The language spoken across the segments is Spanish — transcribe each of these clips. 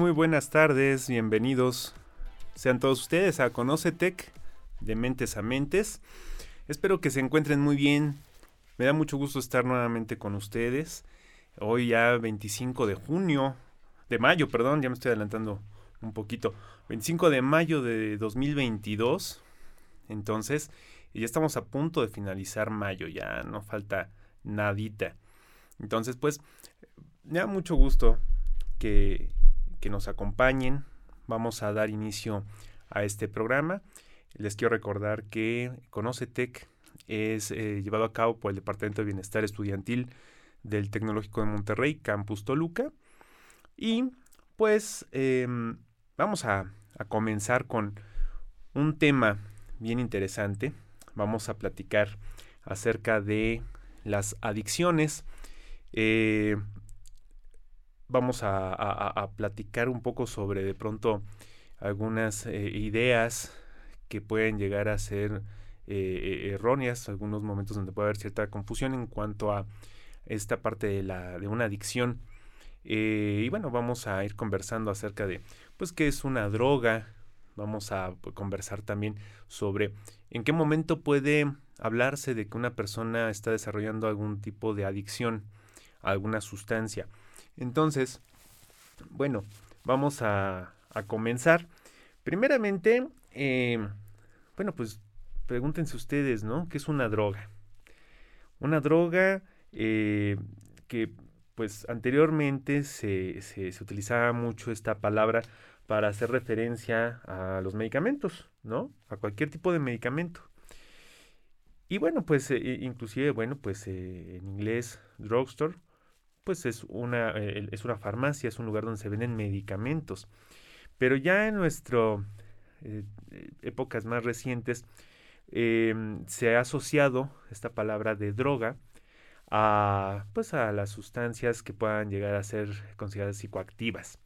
Muy buenas tardes, bienvenidos. Sean todos ustedes a Conocetec de Mentes a Mentes. Espero que se encuentren muy bien. Me da mucho gusto estar nuevamente con ustedes. Hoy ya 25 de junio, de mayo, perdón, ya me estoy adelantando un poquito. 25 de mayo de 2022. Entonces, ya estamos a punto de finalizar mayo, ya no falta nadita. Entonces, pues, me da mucho gusto que, que nos acompañen. Vamos a dar inicio a este programa. Les quiero recordar que Conocetec es eh, llevado a cabo por el Departamento de Bienestar Estudiantil del Tecnológico de Monterrey, Campus Toluca. Y pues em, vamos a, comenzar con un tema bien interesante. Vamos a platicar acerca de las adicciones. Eh, vamos a, platicar un poco sobre de pronto algunas eh, ideas que pueden llegar a ser eh, erróneas, algunos momentos donde puede haber cierta confusión en cuanto a esta parte de, la, de una adicción. Eh, y bueno, vamos a ir conversando acerca de, pues, qué es una droga. Vamos a conversar también sobre en qué momento puede hablarse de que una persona está desarrollando algún tipo de adicción a alguna sustancia. Entonces, bueno, vamos a, comenzar. Primeramente, eh, bueno, pues pregúntense ustedes, ¿no? ¿Qué es una droga? Una droga eh, que pues anteriormente se, se, utilizaba mucho esta palabra para hacer referencia a los medicamentos, ¿no? A cualquier tipo de medicamento. Y bueno, pues eh, inclusive, bueno, pues en inglés, drugstore, pues es una, es una farmacia, es un lugar donde se venden medicamentos. Pero ya en nuestro eh, épocas más recientes, em, se ha asociado esta palabra de droga a, pues, a las sustancias que puedan llegar a ser consideradas psicoactivas.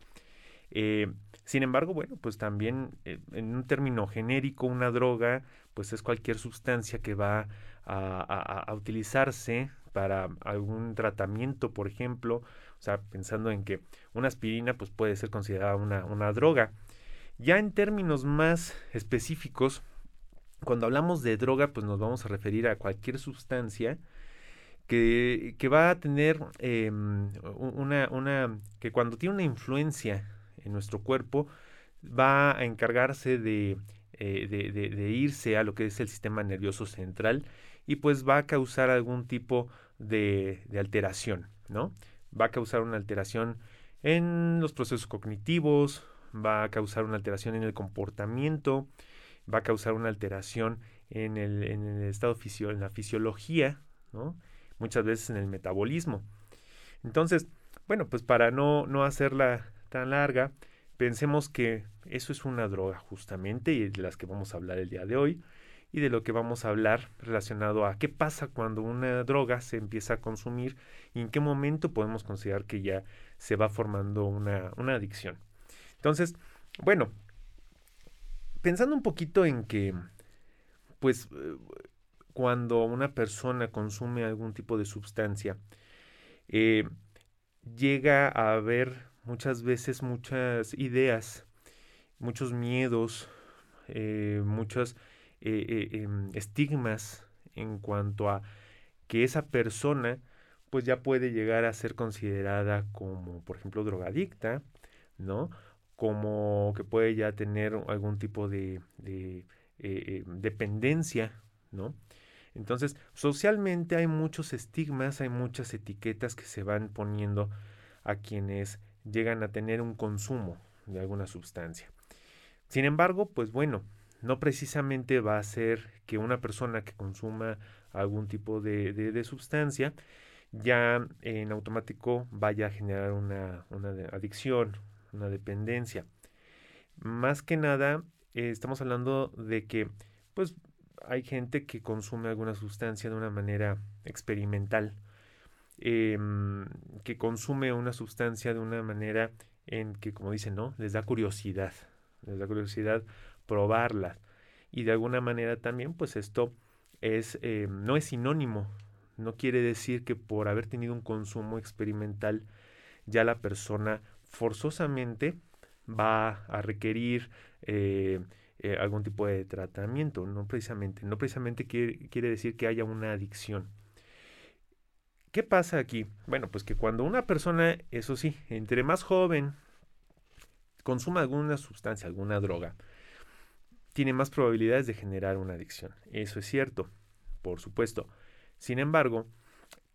Eh, sin embargo, bueno, pues también eh, en un término genérico, una droga, pues es cualquier sustancia que va a, utilizarse para algún tratamiento, por ejemplo, o sea, pensando en que una aspirina, pues puede ser considerada una, una droga. Ya en términos más específicos, cuando hablamos de droga, pues nos vamos a referir a cualquier sustancia que, va a tener em, una, una, que cuando tiene una influencia en nuestro cuerpo, va a encargarse de, eh, de, irse a lo que es el sistema nervioso central y pues va a causar algún tipo de, alteración, ¿no? Va a causar una alteración en los procesos cognitivos, va a causar una alteración en el comportamiento, va a causar una alteración en el, en el estado fisio, en la fisiología, ¿no? muchas veces en el metabolismo. Entonces, bueno, pues para no, no hacerla tan larga, pensemos que eso es una droga justamente y de las que vamos a hablar el día de hoy y de lo que vamos a hablar relacionado a qué pasa cuando una droga se empieza a consumir y en qué momento podemos considerar que ya se va formando una, una adicción. Entonces, bueno, pensando un poquito en que, pues, cuando una persona consume algún tipo de sustancia, eh, llega a haber muchas veces muchas ideas, muchos miedos, eh, muchos em, estigmas en cuanto a que esa persona pues ya puede llegar a ser considerada como, por ejemplo, drogadicta, ¿no? como que puede ya tener algún tipo de, eh, eh, dependencia, ¿no? Entonces, socialmente hay muchos estigmas, hay muchas etiquetas que se van poniendo a quienes llegan a tener un consumo de alguna sustancia. Sin embargo, pues bueno, no precisamente va a ser que una persona que consuma algún tipo de, de, sustancia ya en automático vaya a generar una, una adicción, una dependencia. Más que nada, eh, estamos hablando de que, pues, hay gente que consume alguna sustancia de una manera experimental, em, que consume una sustancia de una manera en que, como dicen, ¿no? Les da curiosidad, les da curiosidad probarla. Y de alguna manera también, pues esto es, em, no es sinónimo, no quiere decir que por haber tenido un consumo experimental ya la persona forzosamente va a requerir eh, eh, algún tipo de tratamiento, no precisamente, no precisamente quiere, quiere decir que haya una adicción. ¿Qué pasa aquí? Bueno, pues que cuando una persona, eso sí, entre más joven, consuma alguna sustancia, alguna droga, tiene más probabilidades de generar una adicción. Eso es cierto, por supuesto. Sin embargo,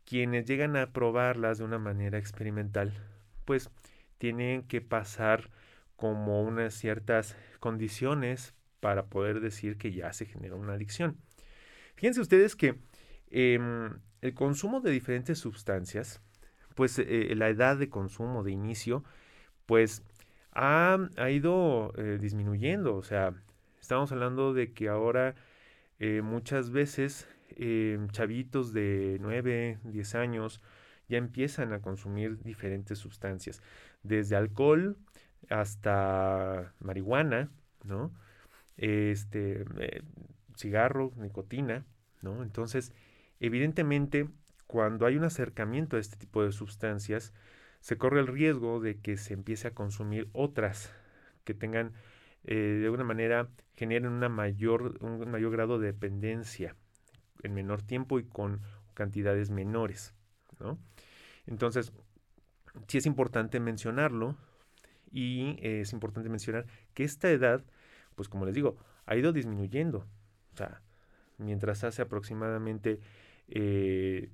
quienes llegan a probarlas de una manera experimental, pues tienen que pasar como unas ciertas condiciones para poder decir que ya se genera una adicción. Fíjense ustedes que em, el consumo de diferentes sustancias, pues eh, la edad de consumo de inicio, pues ha, ido eh, disminuyendo. O sea, estamos hablando de que ahora eh, muchas veces em, chavitos de 9, 10 años ya empiezan a consumir diferentes sustancias, desde alcohol hasta marihuana, ¿no? Este, eh, cigarro, nicotina, ¿no? Entonces, evidentemente, cuando hay un acercamiento a este tipo de sustancias, se corre el riesgo de que se empiece a consumir otras que tengan, eh, de alguna manera, generen una mayor, un mayor grado de dependencia en menor tiempo y con cantidades menores, ¿no? Entonces, sí es importante mencionarlo y es importante mencionar que esta edad, pues como les digo, ha ido disminuyendo. O sea, mientras hace aproximadamente 15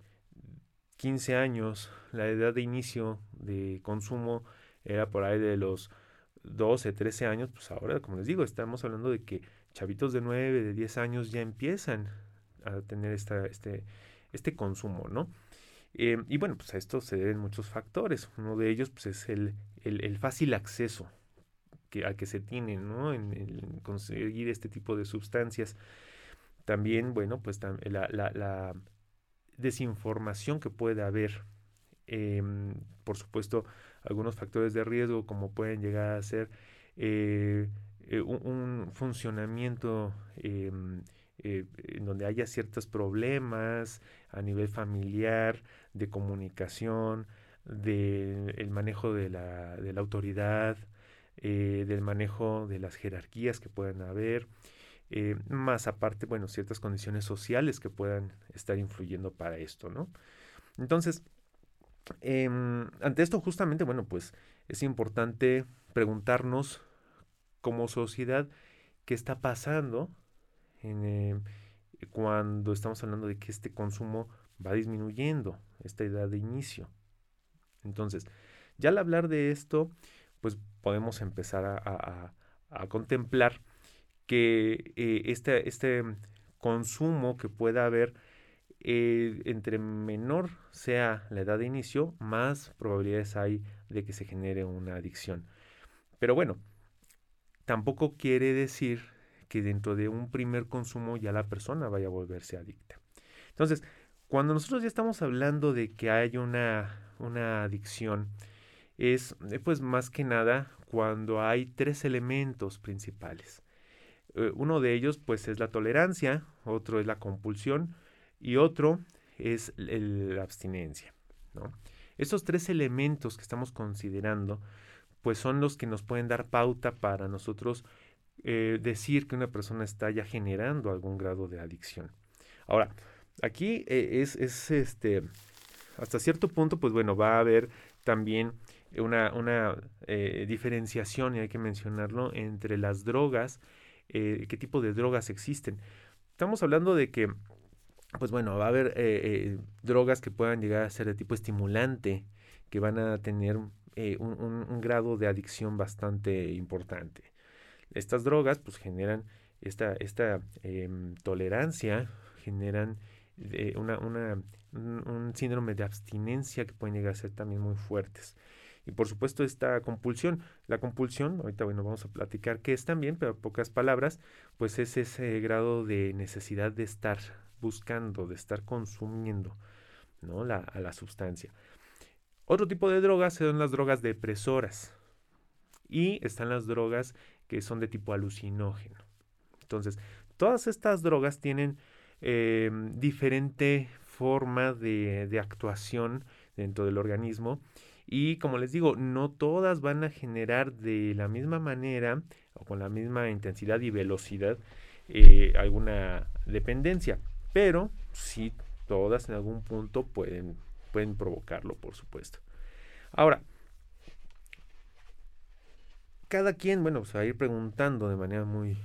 eh, años, la edad de inicio de consumo era por ahí de los 12, 13 años, pues ahora, como les digo, estamos hablando de que chavitos de 9, de 10 años ya empiezan a tener esta, este, este consumo, ¿no? Eh, y bueno, pues a esto se deben muchos factores. Uno de ellos pues, es el, el, fácil acceso que, al que se tiene ¿no? en, conseguir este tipo de sustancias. También, bueno, pues la, la, desinformación que puede haber. Em, por supuesto, algunos factores de riesgo como pueden llegar a ser eh, eh, un, funcionamiento em, eh, en donde haya ciertos problemas a nivel familiar, de comunicación, del manejo de la, de la autoridad, del manejo de las jerarquías que puedan haber, más aparte, bueno, ciertas condiciones sociales que puedan estar influyendo para esto, ¿no? Entonces, em, ante esto justamente, bueno, pues es importante preguntarnos como sociedad qué está pasando em, cuando estamos hablando de que este consumo va disminuyendo, esta edad de inicio. Entonces, ya al hablar de esto, pues podemos empezar a, contemplar que eh, este, este, consumo que pueda haber eh, entre menor sea la edad de inicio, más probabilidades hay de que se genere una adicción. Pero bueno, tampoco quiere decir que dentro de un primer consumo ya la persona vaya a volverse adicta. Entonces, cuando nosotros ya estamos hablando de que hay una, una adicción, es eh, pues más que nada cuando hay tres elementos principales. Eh, uno de ellos pues es la tolerancia, otro es la compulsión y otro es la abstinencia. Estos tres elementos que estamos considerando pues son los que nos pueden dar pauta para nosotros eh, decir que una persona está ya generando algún grado de adicción. Ahora, aquí es, es este hasta cierto punto, pues bueno, va a haber también una, una eh, diferenciación, y hay que mencionarlo, entre las drogas, eh, qué tipo de drogas existen. Estamos hablando de que, pues bueno, va a haber eh, drogas que puedan llegar a ser de tipo estimulante, que van a tener un, un, grado de adicción bastante importante. Estas drogas, pues generan esta, esta em, tolerancia, generan una, una un, síndrome de abstinencia que pueden llegar a ser también muy fuertes. Y por supuesto esta compulsión, la compulsión, ahorita bueno vamos a platicar qué es también, pero pocas palabras, pues es ese grado de necesidad de estar buscando, de estar consumiendo ¿no? la, a la sustancia. Otro tipo de drogas son las drogas depresoras y están las drogas que son de tipo alucinógeno. Entonces, todas estas drogas tienen eh, diferente forma de, actuación dentro del organismo Y como les digo, no todas van a generar de la misma manera o con la misma intensidad y velocidad eh, alguna dependencia, pero sí todas en algún punto pueden, pueden provocarlo, por supuesto. Ahora, cada quien, bueno, se va a ir preguntando de manera muy,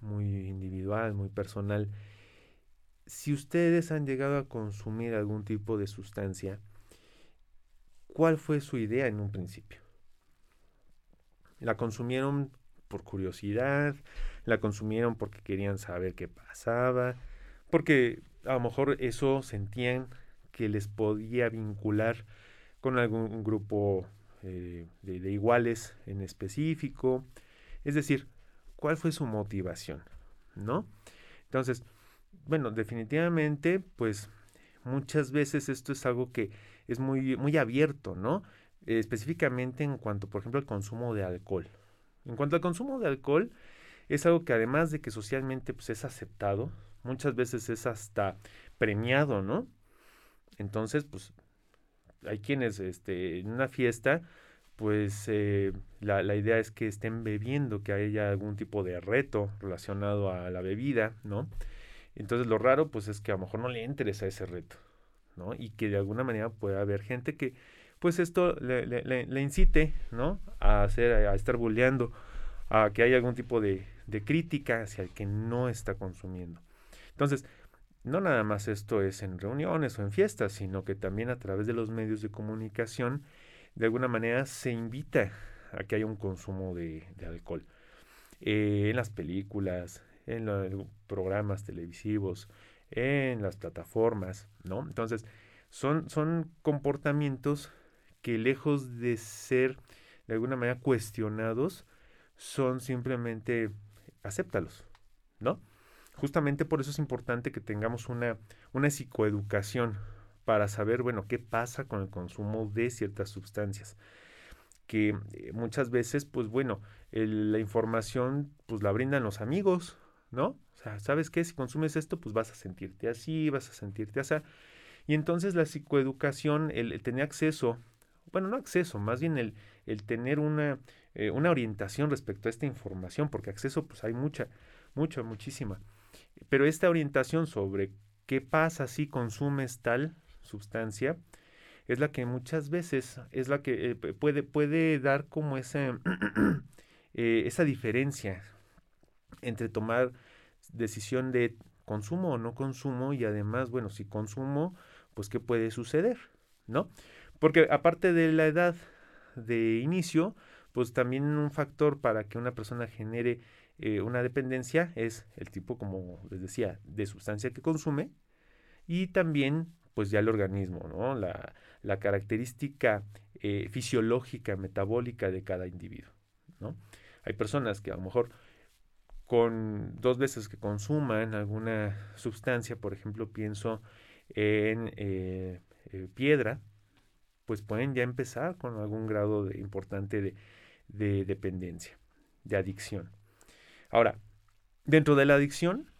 muy individual, muy personal, si ustedes han llegado a consumir algún tipo de sustancia, ¿cuál fue su idea en un principio? ¿La consumieron por curiosidad? ¿La consumieron porque querían saber qué pasaba? Porque a lo mejor eso sentían que les podía vincular con algún grupo eh, de, iguales en específico. Es decir, ¿cuál fue su motivación? ¿No? Entonces, bueno, definitivamente, pues muchas veces esto es algo que es muy, muy abierto, ¿no? específicamente en cuanto, por ejemplo, al consumo de alcohol. En cuanto al consumo de alcohol, es algo que además de que socialmente pues, es aceptado, muchas veces es hasta premiado, ¿no? Entonces, pues hay quienes este, en una fiesta, pues eh, la, la, idea es que estén bebiendo, que haya algún tipo de reto relacionado a la bebida, ¿no? Entonces lo raro, pues es que a lo mejor no le interesa ese reto, ¿no? Y que de alguna manera pueda haber gente que, pues esto le, le, le incite, ¿no? A hacer, a estar bulleando, a que haya algún tipo de, de crítica hacia el que no está consumiendo. Entonces, no nada más esto es en reuniones o en fiestas, sino que también a través de los medios de comunicación, de alguna manera se invita a que haya un consumo de, alcohol. Eh, en las películas, en los programas televisivos, en las plataformas, ¿no? Entonces, son, son comportamientos que lejos de ser de alguna manera cuestionados, son simplemente acéptalos, ¿no? Justamente por eso es importante que tengamos una, una psicoeducación para saber, bueno, qué pasa con el consumo de ciertas sustancias. Que eh, muchas veces, pues bueno, la información pues la brindan los amigos, ¿no? O sea, ¿sabes qué? Si consumes esto, pues vas a sentirte así, vas a sentirte así. Y entonces la psicoeducación, el, tener acceso, bueno, no acceso, más bien el, el tener una, eh, una orientación respecto a esta información, porque acceso pues hay mucha, mucha, muchísima. Pero esta orientación sobre qué pasa si consumes tal sustancia es la que muchas veces es la que eh, puede, puede dar como ese, eh, esa diferencia entre tomar decisión de consumo o no consumo y además, bueno, si consumo, pues qué puede suceder, ¿no? Porque aparte de la edad de inicio, pues también un factor para que una persona genere eh, una dependencia es el tipo, como les decía, de sustancia que consume y también pues ya el organismo, ¿no? La, la característica eh, fisiológica, metabólica de cada individuo, ¿no? Hay personas que a lo mejor con dos veces que consuman alguna sustancia, por ejemplo, pienso en eh, piedra, pues pueden ya empezar con algún grado importante de, de dependencia, de adicción. Ahora, dentro de la adicción,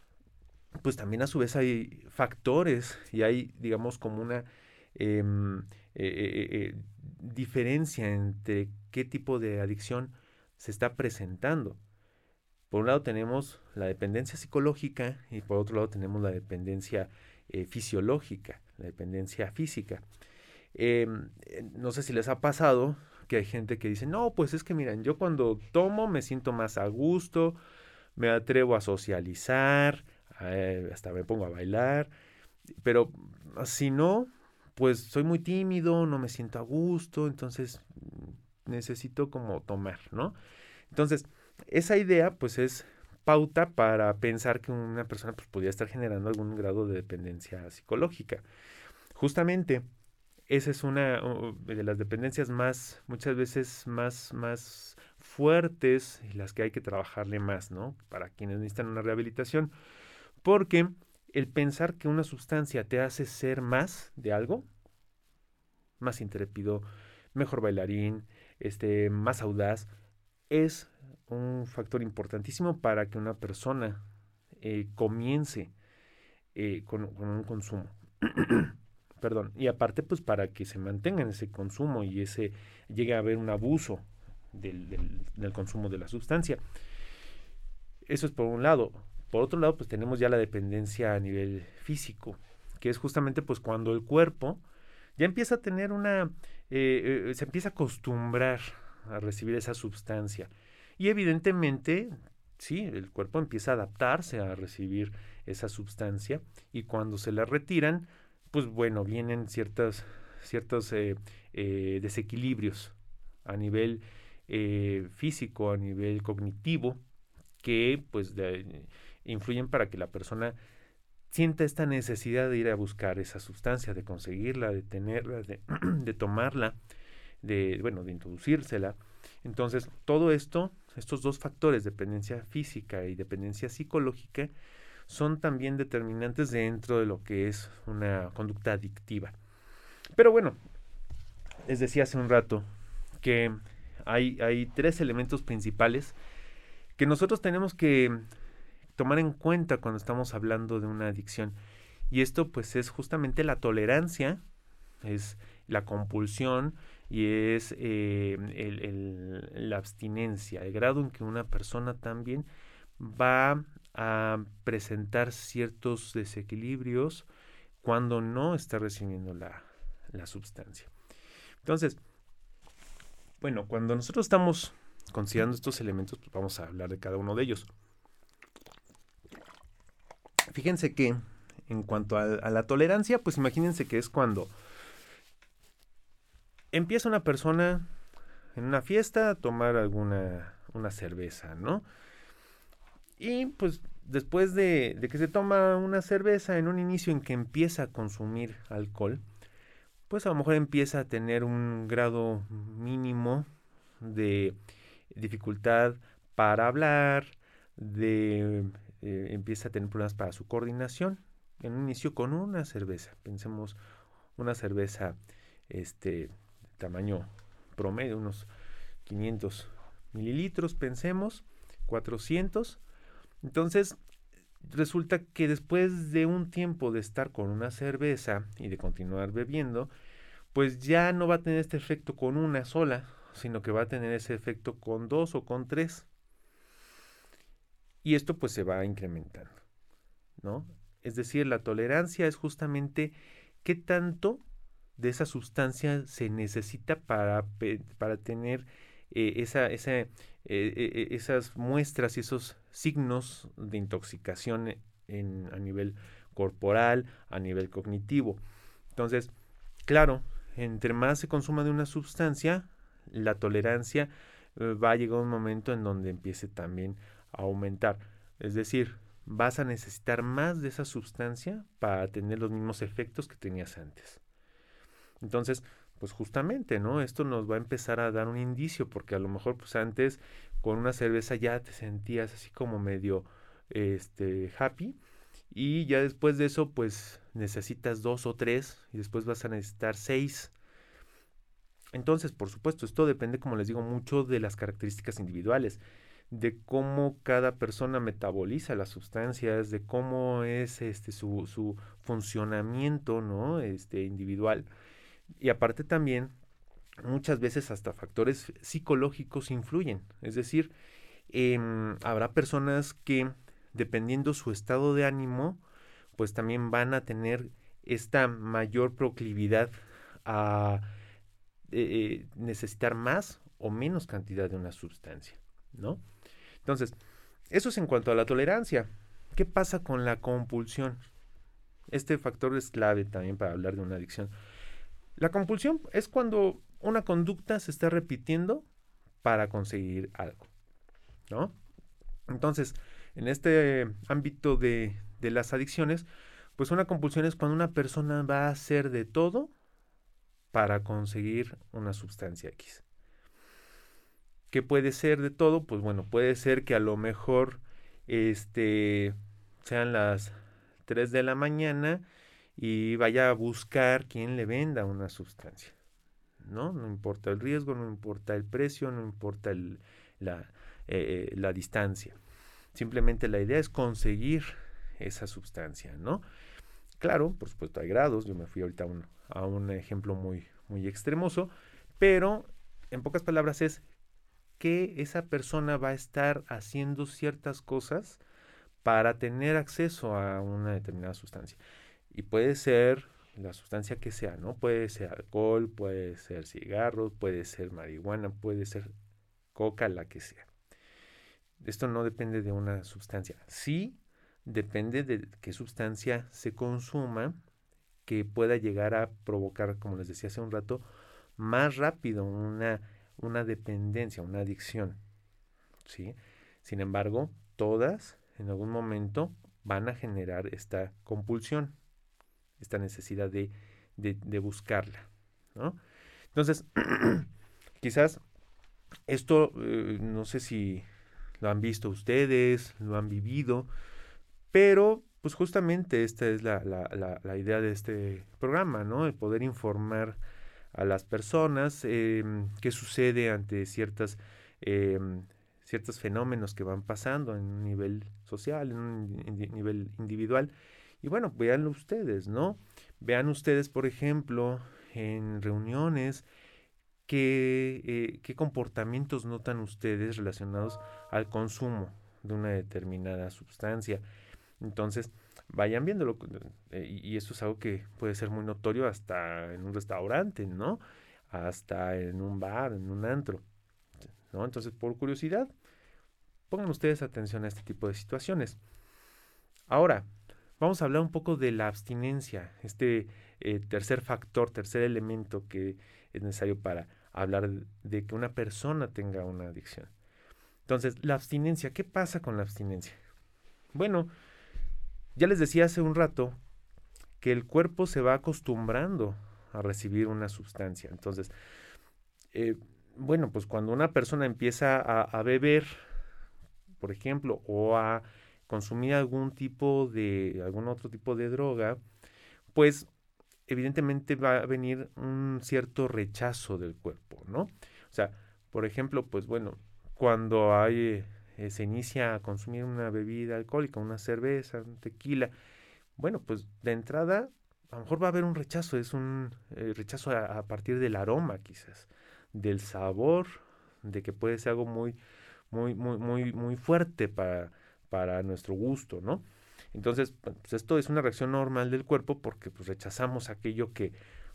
pues también a su vez hay factores y hay, digamos, como una em, eh, eh, eh, diferencia entre qué tipo de adicción se está presentando. Por un lado tenemos la dependencia psicológica y por otro lado tenemos la dependencia fisiológica, la dependencia física. Em, no sé si les ha pasado que hay gente que dice, no, pues es que miren, yo cuando tomo me siento más a gusto, me atrevo a socializar, eh, hasta me pongo a bailar, pero si no, pues soy muy tímido, no me siento a gusto, entonces necesito como tomar, ¿no? Entonces, esa idea pues es pauta para pensar que una persona pues, podría estar generando algún grado de dependencia psicológica. Justamente, esa es una de las dependencias más, muchas veces más, más fuertes y las que hay que trabajarle más, ¿no? Para quienes necesitan una rehabilitación. Porque el pensar que una sustancia te hace ser más de algo, más intrépido, mejor bailarín, este, más audaz, es un factor importantísimo para que una persona eh, comience eh, con, un consumo. perdón, y aparte pues para que se mantenga en ese consumo y ese llegue a haber un abuso del, del, consumo de la sustancia. Eso es por un lado. Por otro lado, pues tenemos ya la dependencia a nivel físico, que es justamente pues cuando el cuerpo ya empieza a tener una, eh, eh, se empieza a acostumbrar a recibir esa sustancia. Y evidentemente, sí, el cuerpo empieza a adaptarse a recibir esa sustancia y cuando se la retiran, pues bueno, vienen ciertas, ciertos eh, desequilibrios a nivel físico, a nivel cognitivo, que pues influyen para que la persona sienta esta necesidad de ir a buscar esa sustancia, de conseguirla, de tenerla, de, tomarla, de, bueno, de introducírsela. Entonces, todo esto, estos dos factores, dependencia física y dependencia psicológica, son también determinantes dentro de lo que es una conducta adictiva. Pero bueno, les decía hace un rato que hay, tres elementos principales que nosotros tenemos que tomar en cuenta cuando estamos hablando de una adicción. Y esto pues es justamente la tolerancia, es la compulsión y es eh, la abstinencia, el grado en que una persona también va a presentar ciertos desequilibrios cuando no está recibiendo la, la sustancia. Entonces, bueno, cuando nosotros estamos considerando estos elementos, pues vamos a hablar de cada uno de ellos. Fíjense que en cuanto a, la tolerancia, pues imagínense que es cuando empieza una persona en una fiesta a tomar alguna una cerveza, ¿no? Y pues después de, de, que se toma una cerveza, en un inicio en que empieza a consumir alcohol, pues a lo mejor empieza a tener un grado mínimo de dificultad para hablar, de eh, empieza a tener problemas para su coordinación. En un inicio con una cerveza, pensemos una cerveza este tamaño promedio, unos 500 mililitros, pensemos, 400. Entonces, resulta que después de un tiempo de estar con una cerveza y de continuar bebiendo, pues ya no va a tener este efecto con una sola, sino que va a tener ese efecto con dos o con tres. Y esto pues se va incrementando, ¿no? Es decir, la tolerancia es justamente qué tanto de esa sustancia se necesita para, para tener eh, eh, eh, esas muestras y esos signos de intoxicación a nivel corporal, a nivel cognitivo. Entonces, claro, entre más se consuma de una sustancia, la tolerancia va a llegar un momento en donde empiece también aumentar. Es decir, vas a necesitar más de esa sustancia para tener los mismos efectos que tenías antes. Entonces, pues justamente, ¿no? Esto nos va a empezar a dar un indicio, porque a lo mejor, pues antes con una cerveza ya te sentías así como medio, este, happy, y ya después de eso, pues necesitas dos o tres, y después vas a necesitar seis. Entonces, por supuesto, esto depende, como les digo, mucho de las características individuales de cómo cada persona metaboliza las sustancias, de cómo es este su, su funcionamiento ¿no? este, individual. Y aparte también, muchas veces hasta factores psicológicos influyen. Es decir, em, habrá personas que, dependiendo su estado de ánimo, pues también van a tener esta mayor proclividad a eh, necesitar más o menos cantidad de una sustancia, ¿no? Entonces, eso es en cuanto a la tolerancia. ¿Qué pasa con la compulsión? Este factor es clave también para hablar de una adicción. La compulsión es cuando una conducta se está repitiendo para conseguir algo, ¿no? Entonces, en este ámbito de, de las adicciones, pues una compulsión es cuando una persona va a hacer de todo para conseguir una sustancia X. ¿Qué puede ser de todo? Pues bueno, puede ser que a lo mejor este, sean las 3 de la mañana y vaya a buscar quien le venda una sustancia. ¿No? No importa el riesgo, no importa el precio, no importa la, eh, eh, la distancia. Simplemente la idea es conseguir esa sustancia, ¿no? Claro, por supuesto hay grados. Yo me fui ahorita a un ejemplo muy, muy extremoso, pero en pocas palabras es que esa persona va a estar haciendo ciertas cosas para tener acceso a una determinada sustancia. Y puede ser la sustancia que sea, ¿no? Puede ser alcohol, puede ser cigarro, puede ser marihuana, puede ser coca, la que sea. Esto no depende de una sustancia. Sí depende de qué sustancia se consuma que pueda llegar a provocar, como les decía hace un rato, más rápido una, una dependencia, una adicción. ¿sí? Sin embargo, todas en algún momento van a generar esta compulsión, esta necesidad de, de, buscarla. ¿no? Entonces, quizás esto, eh, no sé si lo han visto ustedes, lo han vivido, pero pues justamente esta es la, la, la, idea de este programa, ¿no? El poder informar a las personas em, qué sucede ante ciertas, em, ciertos fenómenos que van pasando en un nivel social, en un nivel individual. Y bueno, véanlo ustedes, ¿no? Vean ustedes, por ejemplo, en reuniones, qué, eh, qué comportamientos notan ustedes relacionados al consumo de una determinada sustancia. Entonces, vayan viéndolo. Eh, y, esto es algo que puede ser muy notorio hasta en un restaurante, ¿no? Hasta en un bar, en un antro. ¿no? Entonces, por curiosidad, pongan ustedes atención a este tipo de situaciones. Ahora, vamos a hablar un poco de la abstinencia, este eh, tercer factor, tercer elemento que es necesario para hablar de que una persona tenga una adicción. Entonces, la abstinencia, ¿qué pasa con la abstinencia? Bueno, ya les decía hace un rato que el cuerpo se va acostumbrando a recibir una sustancia. Entonces, eh, bueno, pues cuando una persona empieza a, beber, por ejemplo, o a consumir algún tipo de, algún otro tipo de droga, pues evidentemente va a venir un cierto rechazo del cuerpo, ¿no? O sea, por ejemplo, pues bueno, cuando eh, se inicia a consumir una bebida alcohólica, una cerveza, un tequila, bueno, pues de entrada a lo mejor va a haber un rechazo, es un eh, rechazo a, partir del aroma quizás, del sabor, de que puede ser algo muy, muy, muy, muy, muy fuerte para, para nuestro gusto, ¿no? Entonces, pues esto es una reacción normal del cuerpo porque pues, rechazamos aquello que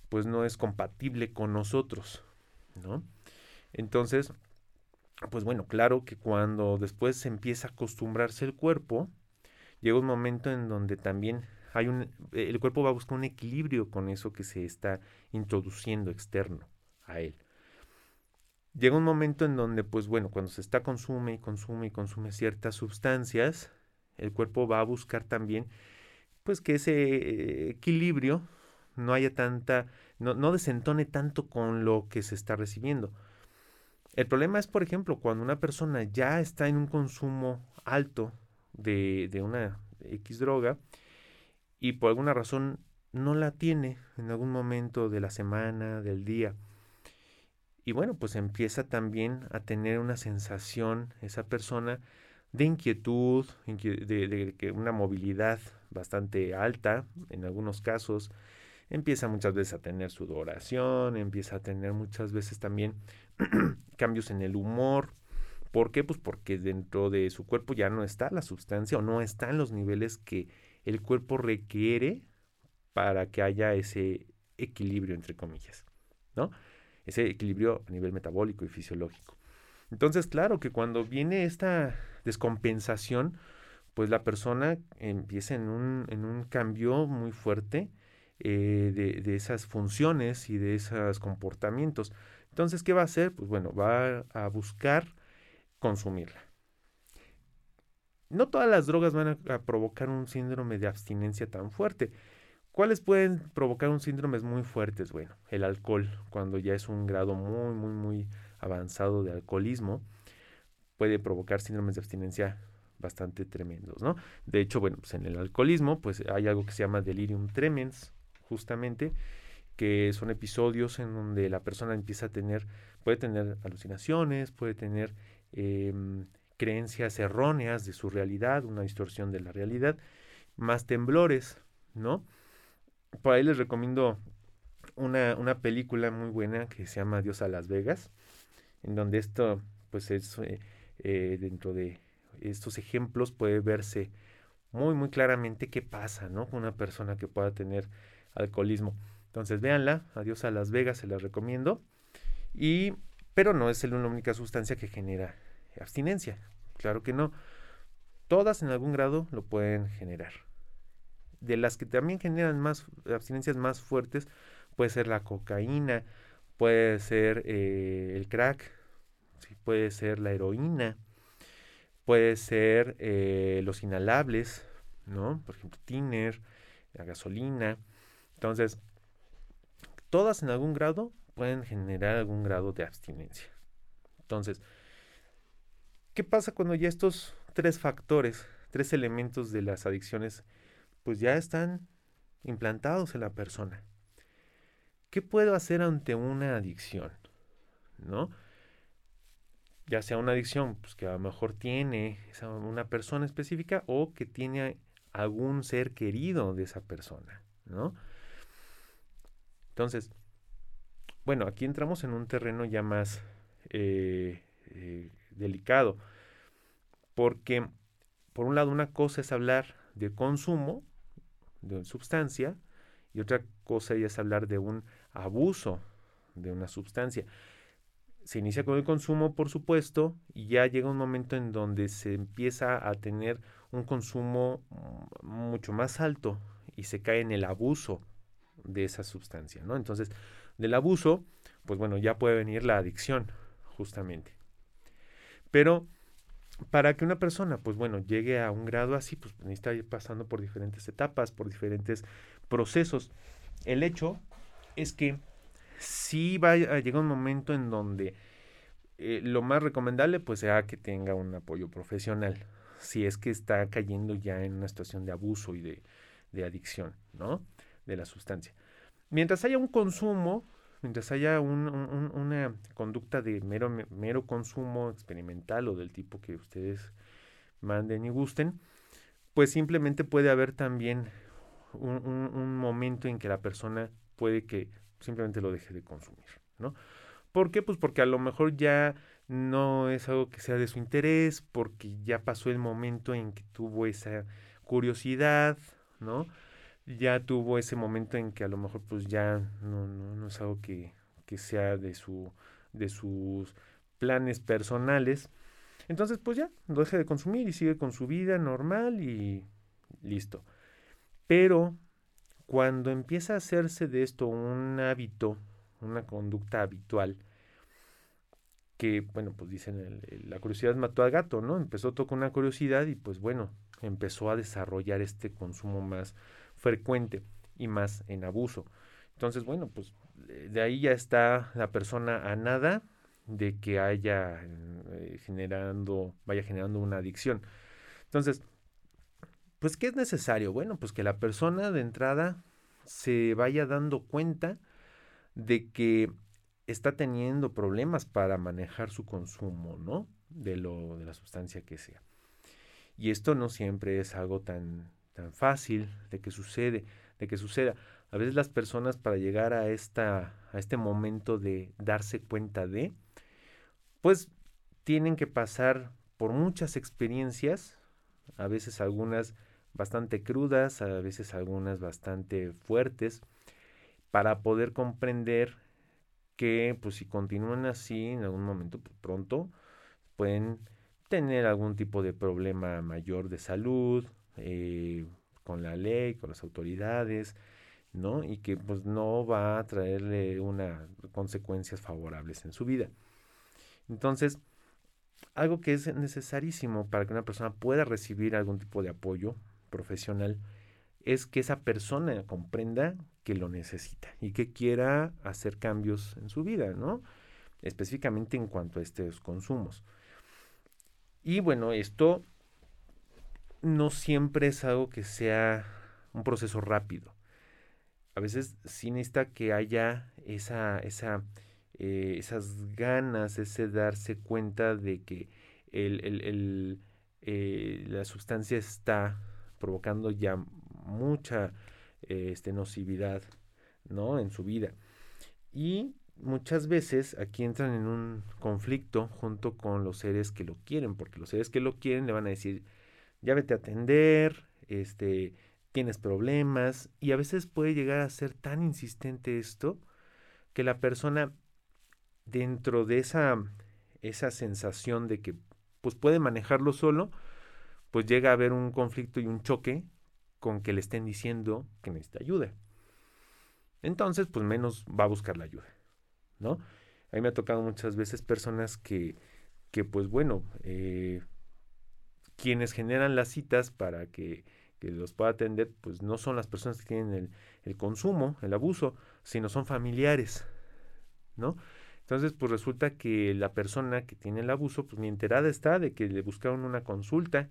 pues no es compatible con nosotros, ¿no? Entonces, pues bueno, claro que cuando después se empieza a acostumbrarse el cuerpo, llega un momento en donde también hay un, el cuerpo va a buscar un equilibrio con eso que se está introduciendo externo a él. Llega un momento en donde, pues bueno, cuando se está consume y consume y consume ciertas sustancias, el cuerpo va a buscar también, pues que ese equilibrio no haya tanta, no, no desentone tanto con lo que se está recibiendo. El problema es, por ejemplo, cuando una persona ya está en un consumo alto de, una X droga y por alguna razón no la tiene en algún momento de la semana, del día. Y bueno, pues empieza también a tener una sensación esa persona de inquietud, de, una movilidad bastante alta en algunos casos. Empieza muchas veces a tener sudoración, empieza a tener muchas veces también cambios en el humor. ¿Por qué? Pues porque dentro de su cuerpo ya no está la sustancia o no están los niveles que el cuerpo requiere para que haya ese equilibrio, entre comillas, ¿no? Ese equilibrio a nivel metabólico y fisiológico. Entonces, claro que cuando viene esta descompensación, pues la persona empieza en un, en un cambio muy fuerte eh, de, de, esas funciones y de esos comportamientos. Entonces, ¿qué va a hacer? Pues bueno, va a buscar consumirla. No todas las drogas van a, provocar un síndrome de abstinencia tan fuerte. ¿Cuáles pueden provocar un síndrome muy fuertes? Bueno, el alcohol, cuando ya es un grado muy, muy, muy avanzado de alcoholismo, puede provocar síndromes de abstinencia bastante tremendos, ¿no? De hecho, bueno, pues en el alcoholismo, pues hay algo que se llama delirium tremens, justamente, que son episodios en donde la persona empieza a tener, puede tener alucinaciones, puede tener em, creencias erróneas de su realidad, una distorsión de la realidad, más temblores, ¿no? Por ahí les recomiendo una, una, película muy buena que se llama Dios a Las Vegas, en donde esto, pues es eh, eh, dentro de estos ejemplos puede verse muy, muy claramente qué pasa, ¿no? Con una persona que pueda tener alcoholismo. Entonces, véanla, Adiós a Las Vegas, se la recomiendo. Y, pero no es la única sustancia que genera abstinencia. Claro que no. Todas en algún grado lo pueden generar. De las que también generan más abstinencias más fuertes, puede ser la cocaína, puede ser eh, el crack, puede ser la heroína, puede ser eh, los inhalables, ¿no? Por ejemplo, tiner, la gasolina. Entonces, todas en algún grado pueden generar algún grado de abstinencia. Entonces, ¿qué pasa cuando ya estos tres factores, tres elementos de las adicciones, pues ya están implantados en la persona? ¿Qué puedo hacer ante una adicción? ¿No? Ya sea una adicción pues, que a lo mejor tiene una persona específica o que tiene algún ser querido de esa persona, ¿no? Entonces, bueno, aquí entramos en un terreno ya más eh, eh, delicado, porque por un lado una cosa es hablar de consumo de sustancia y otra cosa es hablar de un abuso de una sustancia. Se inicia con el consumo, por supuesto, y ya llega un momento en donde se empieza a tener un consumo mm, mucho más alto y se cae en el abuso de esa sustancia, ¿no? Entonces, del abuso, pues bueno, ya puede venir la adicción, justamente. Pero para que una persona, pues bueno, llegue a un grado así, pues necesita ir pasando por diferentes etapas, por diferentes procesos. El hecho es que sí va a llegar un momento en donde eh, lo más recomendable pues sea que tenga un apoyo profesional, si es que está cayendo ya en una situación de abuso y de, de adicción, ¿no? de la sustancia. Mientras haya un consumo, mientras haya una conducta de mero, mero consumo experimental o del tipo que ustedes manden y gusten, pues simplemente puede haber también un, momento en que la persona puede que simplemente lo deje de consumir, ¿no? ¿Por qué? Pues porque a lo mejor ya no es algo que sea de su interés, porque ya pasó el momento en que tuvo esa curiosidad, ¿no? Ya tuvo ese momento en que a lo mejor pues ya no, no, es algo que, sea de, su, de sus planes personales. Entonces pues ya, lo deja de consumir y sigue con su vida normal y listo. Pero cuando empieza a hacerse de esto un hábito, una conducta habitual, que bueno, pues dicen, la curiosidad mató al gato, ¿no? Empezó todo con una curiosidad y pues bueno, empezó a desarrollar este consumo más frecuente y más en abuso. Entonces, bueno, pues de ahí ya está la persona a nada de que haya eh, generando, vaya generando una adicción. Entonces, pues, ¿qué es necesario? Bueno, pues que la persona de entrada se vaya dando cuenta de que está teniendo problemas para manejar su consumo, ¿no? De lo de la sustancia que sea. Y esto no siempre es algo tan tan fácil de que sucede, de que suceda. A veces las personas para llegar a esta a este momento de darse cuenta de pues tienen que pasar por muchas experiencias, a veces algunas bastante crudas, a veces algunas bastante fuertes, para poder comprender que pues si continúan así en algún momento pues, pronto pueden tener algún tipo de problema mayor de salud, eh, con la ley, con las autoridades, ¿no? Y que pues no va a traerle una consecuencias favorables en su vida. Entonces, algo que es necesarísimo para que una persona pueda recibir algún tipo de apoyo profesional es que esa persona comprenda que lo necesita y que quiera hacer cambios en su vida, ¿no? Específicamente en cuanto a estos consumos. Y bueno, esto no siempre es algo que sea un proceso rápido. A veces sí necesita que haya esa, esa, eh, esas ganas, ese darse cuenta de que el, eh, la sustancia está provocando ya mucha este, nocividad ¿no? en su vida. Y muchas veces aquí entran en un conflicto junto con los seres que lo quieren, porque los seres que lo quieren le van a decir, ya vete a atender, este, tienes problemas, y a veces puede llegar a ser tan insistente esto que la persona dentro de esa, esa sensación de que pues puede manejarlo solo, pues llega a haber un conflicto y un choque con que le estén diciendo que necesita ayuda. Entonces, pues menos va a buscar la ayuda, ¿no? A mí me ha tocado muchas veces personas que, que pues bueno, eh, quienes generan las citas para que, los pueda atender, pues no son las personas que tienen el, consumo, el abuso, sino son familiares, ¿no? Entonces, pues resulta que la persona que tiene el abuso, pues ni enterada está de que le buscaron una consulta,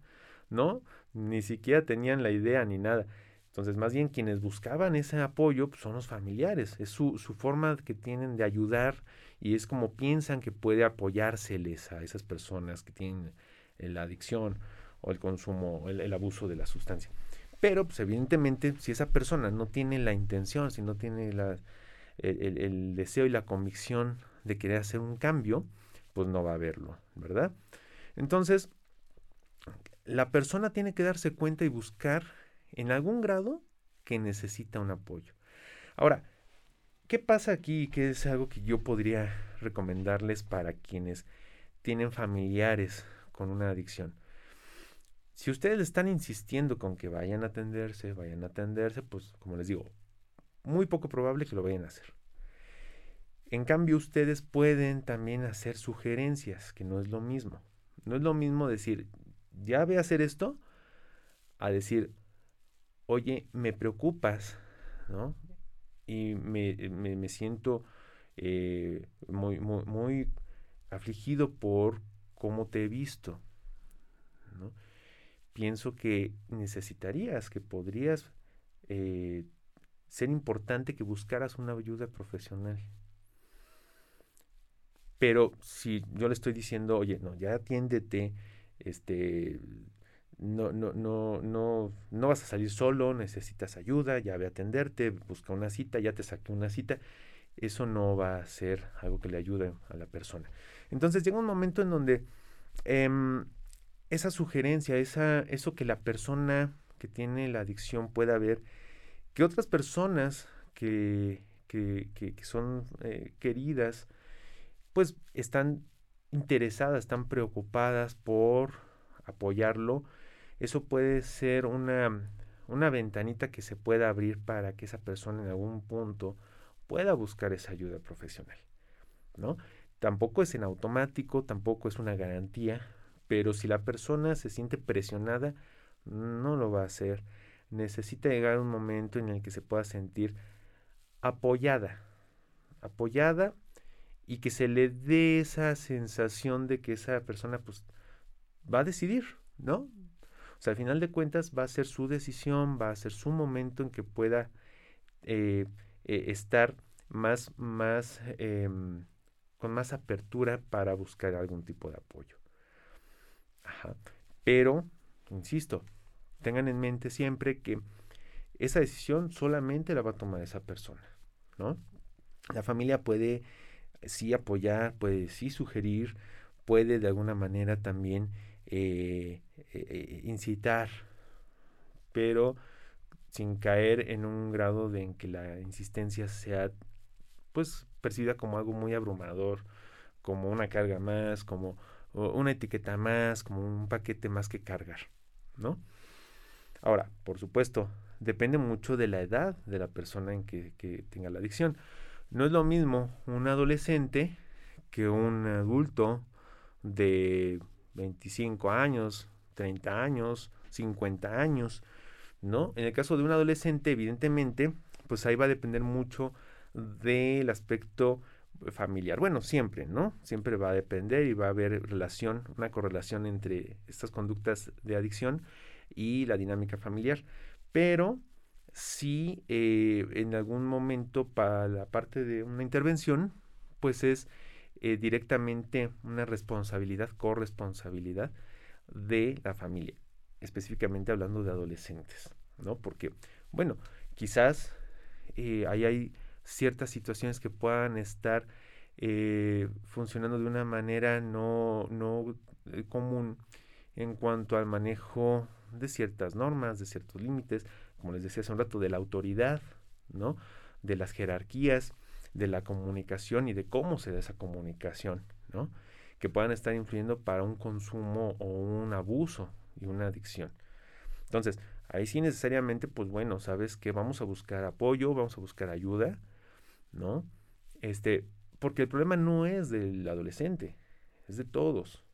¿no? Ni siquiera tenían la idea ni nada. Entonces, más bien quienes buscaban ese apoyo pues, son los familiares, es su, su, forma que tienen de ayudar y es como piensan que puede apoyárseles a esas personas que tienen la adicción o el consumo, el, el abuso de la sustancia. Pero, pues evidentemente, si esa persona no tiene la intención, si no tiene el, deseo y la convicción de querer hacer un cambio, pues no va a haberlo, ¿verdad? Entonces, la persona tiene que darse cuenta y buscar en algún grado que necesita un apoyo. Ahora, ¿qué pasa aquí? Que es algo que yo podría recomendarles para quienes tienen familiares con una adicción. Si ustedes están insistiendo con que vayan a atenderse, vayan a atenderse, pues como les digo, muy poco probable que lo vayan a hacer. En cambio, ustedes pueden también hacer sugerencias, que no es lo mismo. No es lo mismo decir, ya ve a hacer esto, a decir, oye, me preocupas, ¿no? Y me, me, siento eh, muy, muy, muy, afligido por cómo te he visto, ¿no? Pienso que necesitarías, que podrías eh, ser importante que buscaras una ayuda profesional. Pero si yo le estoy diciendo, oye, no, ya atiéndete, este, no, no, no, no, no vas a salir solo, necesitas ayuda, ya ve a atenderte, busca una cita, ya te saqué una cita. Eso no va a ser algo que le ayude a la persona. Entonces llega un momento en donde em, esa sugerencia, esa, eso que la persona que tiene la adicción pueda ver, que otras personas que, que, que, son eh, queridas, pues están interesadas, están preocupadas por apoyarlo eso puede ser una, una ventanita que se pueda abrir para que esa persona en algún punto pueda buscar esa ayuda profesional, ¿no? Tampoco es en automático, tampoco es una garantía, pero si la persona se siente presionada, no lo va a hacer. Necesita llegar un momento en el que se pueda sentir apoyada, apoyada y que se le dé esa sensación de que esa persona pues va a decidir, ¿no? O sea, al final de cuentas va a ser su decisión, va a ser su momento en que pueda eh, eh, estar más, más, em, con más apertura para buscar algún tipo de apoyo. Pero, insisto, tengan en mente siempre que esa decisión solamente la va a tomar esa persona, ¿no? La familia puede sí apoyar, puede sí sugerir, puede de alguna manera también eh, eh, incitar, pero sin caer en un grado de en que la insistencia sea pues percibida como algo muy abrumador, como una carga más, como una etiqueta más, como un paquete más que cargar, ¿no? Ahora, por supuesto, depende mucho de la edad de la persona en que, que tenga la adicción. No es lo mismo un adolescente que un adulto de 25 años, 30 años, 50 años, ¿no? En el caso de un adolescente, evidentemente, pues ahí va a depender mucho del aspecto familiar. Bueno, siempre, ¿no? Siempre va a depender y va a haber relación, una correlación entre estas conductas de adicción y la dinámica familiar. Pero si eh, en algún momento para la parte de una intervención, pues es eh, directamente una responsabilidad, corresponsabilidad de la familia, específicamente hablando de adolescentes, ¿no? Porque, bueno, quizás eh, ahí hay ciertas situaciones que puedan estar eh, funcionando de una manera no, no eh, común en cuanto al manejo de ciertas normas, de ciertos límites, como les decía hace un rato, de la autoridad, ¿no? De las jerarquías, de la comunicación y de cómo se da esa comunicación, ¿no? Que puedan estar influyendo para un consumo o un abuso y una adicción. Entonces, ahí sí necesariamente, pues bueno, sabes que vamos a buscar apoyo, vamos a buscar ayuda, ¿no? Este, porque el problema no es del adolescente, es de todos.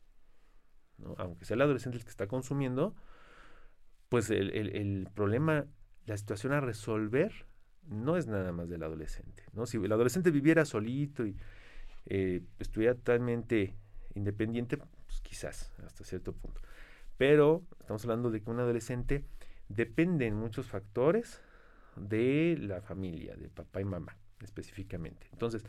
¿no? Aunque sea el adolescente el que está consumiendo, pues el, problema, la situación a resolver no es nada más del adolescente. ¿no? Si el adolescente viviera solito y eh, estuviera totalmente independiente, pues quizás hasta cierto punto. Pero estamos hablando de que un adolescente depende en muchos factores de la familia, de papá y mamá específicamente. Entonces,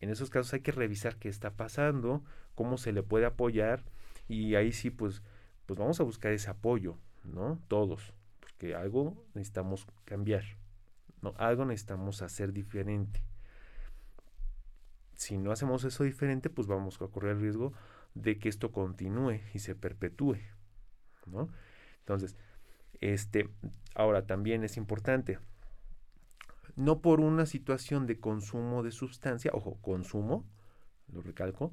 en esos casos hay que revisar qué está pasando, cómo se le puede apoyar y ahí sí, pues, pues vamos a buscar ese apoyo, ¿no? Todos, porque algo necesitamos cambiar, ¿no? Algo necesitamos hacer diferente. Si no hacemos eso diferente, pues vamos a correr el riesgo de que esto continúe y se perpetúe, ¿no? Entonces, este, ahora también es importante, no por una situación de consumo de sustancia, ojo, consumo, lo recalco,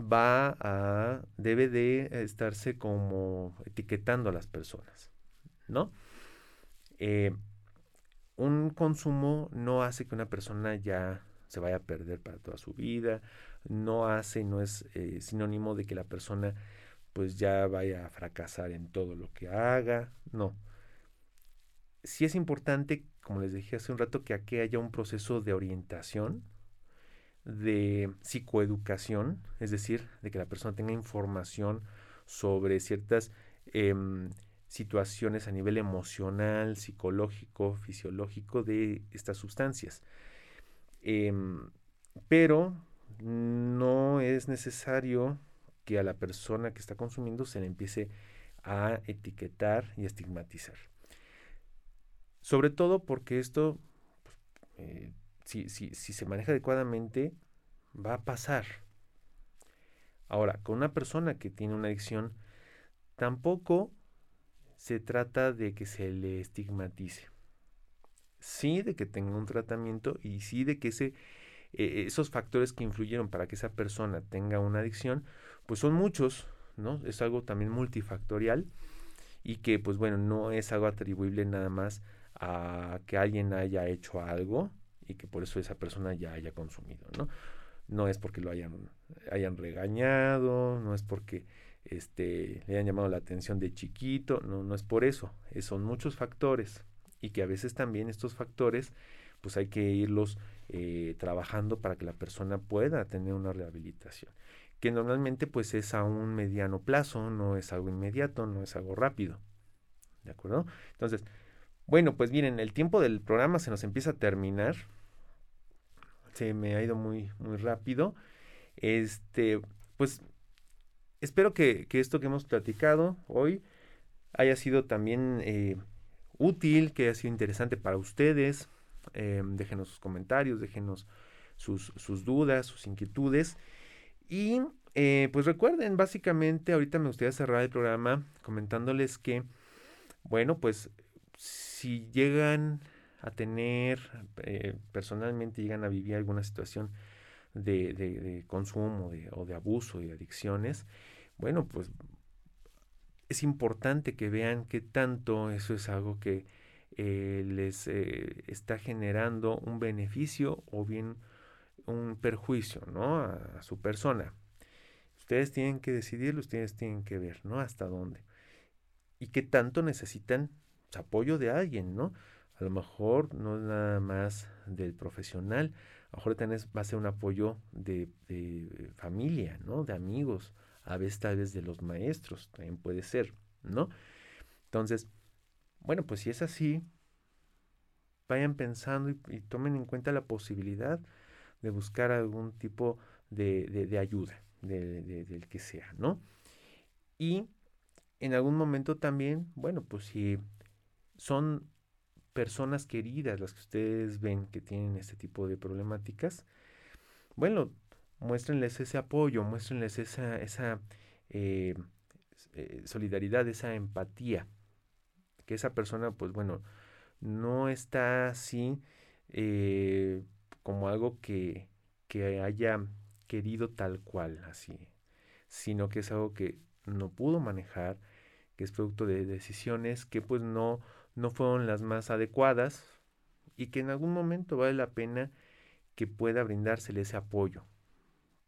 va a, debe de estarse como etiquetando a las personas, ¿no? Eh, un consumo no hace que una persona ya se vaya a perder para toda su vida, no hace, no es eh, sinónimo de que la persona pues ya vaya a fracasar en todo lo que haga, no. Sí es importante como les dije hace un rato, que aquí haya un proceso de orientación, de psicoeducación, es decir, de que la persona tenga información sobre ciertas em, situaciones a nivel emocional, psicológico, fisiológico de estas sustancias. Em, pero no es necesario que a la persona que está consumiendo se le empiece a etiquetar y estigmatizar. Sobre todo porque esto, pues, eh, si, si, si se maneja adecuadamente, va a pasar. Ahora, con una persona que tiene una adicción, tampoco se trata de que se le estigmatice. Sí de que tenga un tratamiento y sí de que ese, eh, esos factores que influyeron para que esa persona tenga una adicción, pues son muchos, ¿no? Es algo también multifactorial y que, pues bueno, no es algo atribuible nada más a que alguien haya hecho algo y que por eso esa persona ya haya consumido, ¿no? No es porque lo hayan, hayan regañado, no es porque este, le hayan llamado la atención de chiquito, no, no es por eso, son muchos factores y que a veces también estos factores pues hay que irlos eh, trabajando para que la persona pueda tener una rehabilitación, que normalmente pues es a un mediano plazo, no es algo inmediato, no es algo rápido, ¿de acuerdo? Entonces, bueno, pues miren, el tiempo del programa se nos empieza a terminar. Se me ha ido muy, muy rápido. Este, pues espero que, esto que hemos platicado hoy haya sido también eh, útil, que haya sido interesante para ustedes. Em, déjenos sus comentarios, déjenos sus, sus dudas, sus inquietudes. Y eh, pues recuerden, básicamente ahorita me gustaría cerrar el programa comentándoles que, bueno, pues si llegan a tener, eh, personalmente llegan a vivir alguna situación de, consumo o de abuso y adicciones, bueno, pues es importante que vean qué tanto eso es algo que eh, les está generando un beneficio o bien un perjuicio, ¿no? A, su persona. Ustedes tienen que decidirlo, ustedes tienen que ver, ¿no? Hasta dónde. Y qué tanto necesitan apoyo de alguien, ¿no? A lo mejor no es nada más del profesional, a lo mejor también va a ser un apoyo de, familia, ¿no? De amigos, a veces tal vez de los maestros, también puede ser, ¿no? Entonces, bueno, pues si es así, vayan pensando y, tomen en cuenta la posibilidad de buscar algún tipo de, ayuda, del que sea, ¿no? Y en algún momento también, bueno, pues si son personas queridas las que ustedes ven que tienen este tipo de problemáticas, bueno, muéstrenles ese apoyo, muéstrenles esa, esa eh, eh, solidaridad, esa empatía. Que esa persona, pues bueno, no está así eh, como algo que, que haya querido tal cual, así, sino que es algo que no pudo manejar, que es producto de decisiones que pues no, no fueron las más adecuadas y que en algún momento vale la pena que pueda brindársele ese apoyo,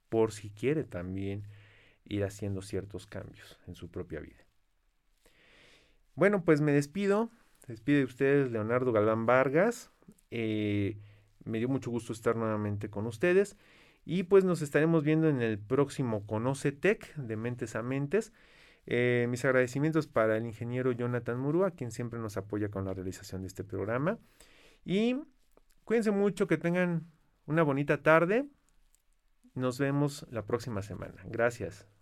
por si quiere también ir haciendo ciertos cambios en su propia vida. Bueno, pues me despido. Despide de ustedes Leonardo Galván Vargas. Eh, me dio mucho gusto estar nuevamente con ustedes. Y pues nos estaremos viendo en el próximo Conoce Tech de Mentes a Mentes. Eh, mis agradecimientos para el ingeniero Jonathan Murúa, quien siempre nos apoya con la realización de este programa. Y cuídense mucho, que tengan una bonita tarde. Nos vemos la próxima semana. Gracias.